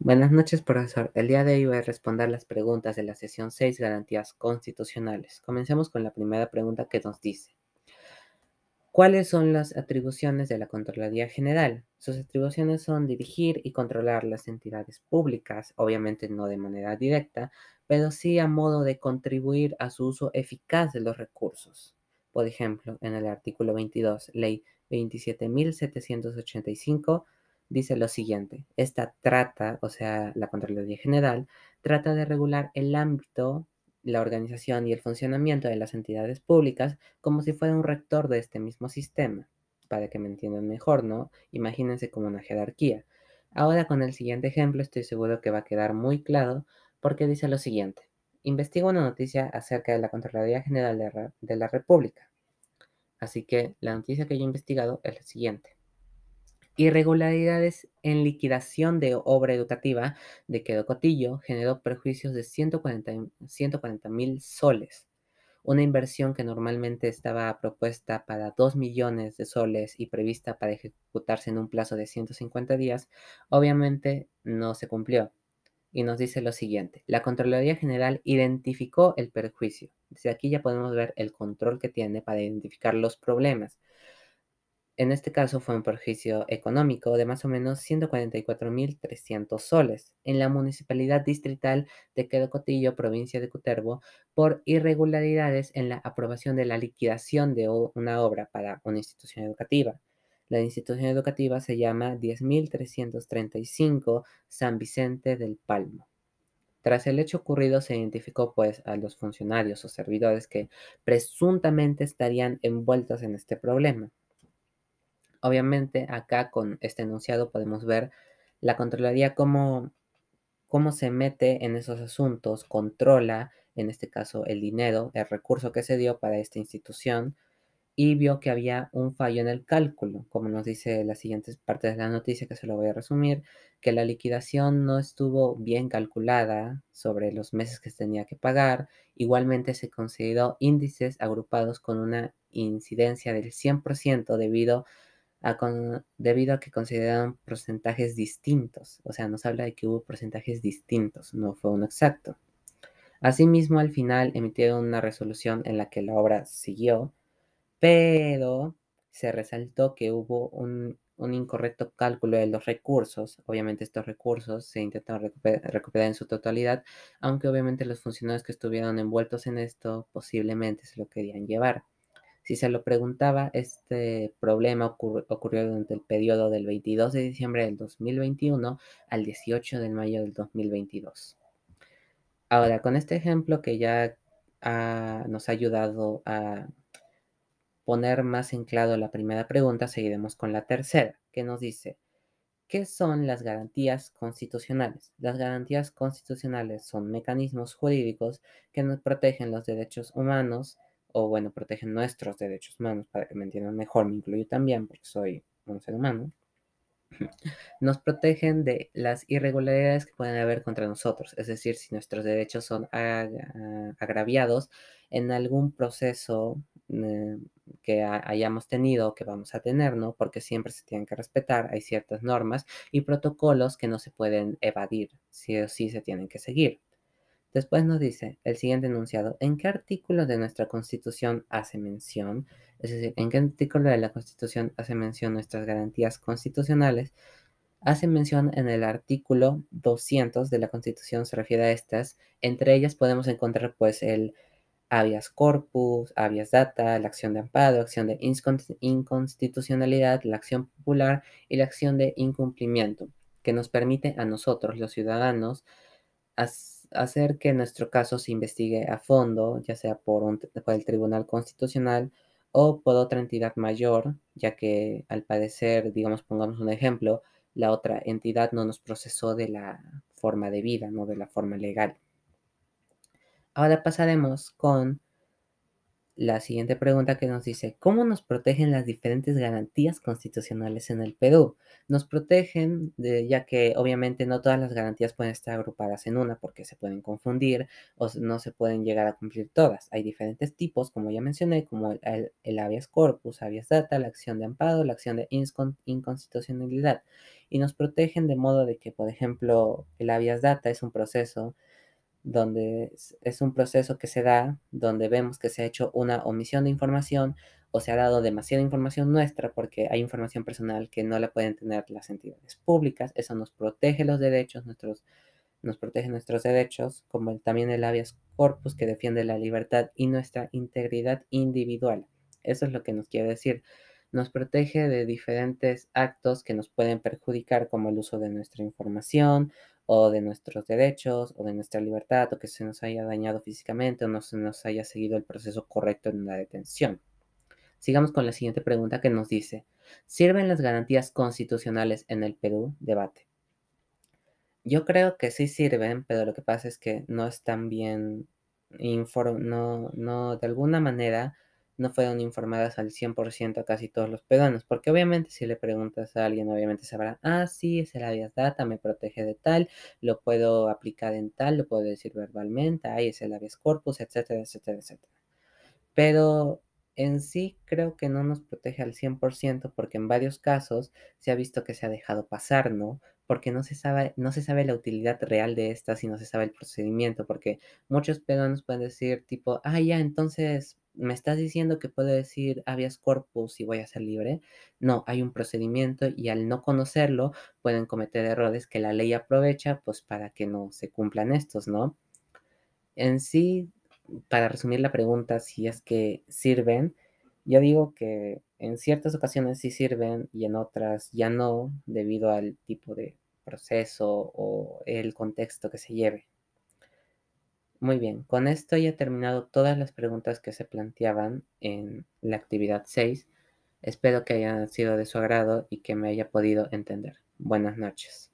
Buenas noches, profesor. El día de hoy voy a responder las preguntas de la sesión 6, garantías constitucionales. Comencemos con la primera pregunta que nos dice. ¿Cuáles son las atribuciones de la Contraloría General? Sus atribuciones son dirigir y controlar las entidades públicas, obviamente no de manera directa, pero sí a modo de contribuir a su uso eficaz de los recursos. Por ejemplo, en el artículo 22, ley 27.785, dice lo siguiente. Esta trata, o sea, la Contraloría General, trata de regular el ámbito, la organización y el funcionamiento de las entidades públicas como si fuera un rector de este mismo sistema. Para que me entiendan mejor, ¿no? Imagínense como una jerarquía. Ahora con el siguiente ejemplo estoy seguro que va a quedar muy claro porque dice lo siguiente. Investigo una noticia acerca de la Contraloría General de, de la República. Así que la noticia que yo he investigado es la siguiente. Irregularidades en liquidación de obra educativa de Quedo Cotillo generó perjuicios de 140 mil soles, una inversión que normalmente estaba propuesta para 2 millones de soles y prevista para ejecutarse en un plazo de 150 días, obviamente no se cumplió. Y nos dice lo siguiente, la Contraloría General identificó el perjuicio. Desde aquí ya podemos ver el control que tiene para identificar los problemas en este caso fue un perjuicio económico de más o menos 144.300 soles en la municipalidad distrital de Quedo Cotillo, provincia de Cutervo, por irregularidades en la aprobación de la liquidación de una obra para una institución educativa. La institución educativa se llama 10.335 San Vicente del Palmo. Tras el hecho ocurrido se identificó pues a los funcionarios o servidores que presuntamente estarían envueltos en este problema. Obviamente acá con este enunciado podemos ver la Contraloría cómo, cómo se mete en esos asuntos, controla, en este caso, el dinero, el recurso que se dio para esta institución y vio que había un fallo en el cálculo, como nos dice las siguientes partes de la noticia, que se lo voy a resumir, que la liquidación no estuvo bien calculada sobre los meses que se tenía que pagar, igualmente se consideró índices agrupados con una incidencia del 100% debido a debido a que consideraron porcentajes distintos. O sea, nos habla de que hubo porcentajes distintos, no fue uno exacto. Asimismo, al final emitieron una resolución en la que la obra siguió, pero se resaltó que hubo un, incorrecto cálculo de los recursos. Obviamente estos recursos se intentaron recuperar en su totalidad, aunque obviamente los funcionarios que estuvieron envueltos en esto posiblemente se lo querían llevar. Si se lo preguntaba, este problema ocurrió durante el periodo del 22 de diciembre del 2021 al 18 de mayo del 2022. Ahora, con este ejemplo que ya nos ha ayudado a poner más en claro la primera pregunta, seguiremos con la tercera, que nos dice, ¿qué son las garantías constitucionales? Las garantías constitucionales son mecanismos jurídicos que nos protegen los derechos humanos, o bueno, protegen nuestros derechos humanos, para que me entiendan mejor, me incluyo también porque soy un ser humano, nos protegen de las irregularidades que pueden haber contra nosotros, es decir, si nuestros derechos son agraviados en algún proceso eh, que hayamos tenido o que vamos a tener, ¿no? Porque siempre se tienen que respetar, hay ciertas normas y protocolos que no se pueden evadir, sí o sí se tienen que seguir. Después nos dice el siguiente enunciado, ¿en qué artículo de nuestra Constitución hace mención? Es decir, ¿en qué artículo de la Constitución hace mención nuestras garantías constitucionales? Hace mención en el artículo 200 de la Constitución, se refiere a estas. Entre ellas podemos encontrar pues el habeas corpus, habeas data, la acción de amparo, acción de inconstitucionalidad, la acción popular y la acción de incumplimiento, que nos permite a nosotros, los ciudadanos, hacer que nuestro caso se investigue a fondo, ya sea por, el Tribunal Constitucional o por otra entidad mayor, ya que al parecer, digamos, pongamos un ejemplo, la otra entidad no nos procesó de la forma de vida, no de la forma legal. Ahora pasaremos con la siguiente pregunta que nos dice, ¿cómo nos protegen las diferentes garantías constitucionales en el Perú? Nos protegen, ya que obviamente no todas las garantías pueden estar agrupadas en una porque se pueden confundir o no se pueden llegar a cumplir todas. Hay diferentes tipos, como ya mencioné, como el, el habeas corpus, habeas data, la acción de amparo, la acción de inconstitucionalidad. y nos protegen de modo de que, por ejemplo, el habeas data es un proceso donde es un proceso que se da, donde vemos que se ha hecho una omisión de información o se ha dado demasiada información nuestra porque hay información personal que no la pueden tener las entidades públicas. Eso nos protege los derechos, nuestros, nos protege nuestros derechos, como también el habeas corpus que defiende la libertad y nuestra integridad individual. Eso es lo que nos quiere decir. Nos protege de diferentes actos que nos pueden perjudicar, como el uso de nuestra información o de nuestros derechos o de nuestra libertad o que se nos haya dañado físicamente o no se nos haya seguido el proceso correcto en la detención. Sigamos con la siguiente pregunta que nos dice, ¿sirven las garantías constitucionales en el Perú? Debate. Yo creo que sí sirven, pero lo que pasa es que no están bien, no, no, de alguna manera no fueron informadas al 100% a casi todos los peruanos, porque obviamente si le preguntas a alguien, obviamente sabrá, ah, sí, es el habeas data, me protege de tal, lo puedo aplicar en tal, lo puedo decir verbalmente, ahí es el habeas corpus, etcétera, etcétera, etcétera. Pero en sí creo que no nos protege al 100% porque en varios casos se ha visto que se ha dejado pasar, ¿no? Porque no se sabe, no se sabe la utilidad real de estas y no se sabe el procedimiento, porque muchos peruanos pueden decir tipo, ah, ya, entonces me estás diciendo que puedo decir habeas corpus y voy a ser libre. No, hay un procedimiento y al no conocerlo pueden cometer errores que la ley aprovecha pues para que no se cumplan estos, ¿no? En sí, para resumir la pregunta, si es que sirven, yo digo que en ciertas ocasiones sí sirven y en otras ya no, debido al tipo de proceso o el contexto que se lleve. Muy bien, con esto ya he terminado todas las preguntas que se planteaban en la actividad 6. Espero que hayan sido de su agrado y que me haya podido entender. Buenas noches.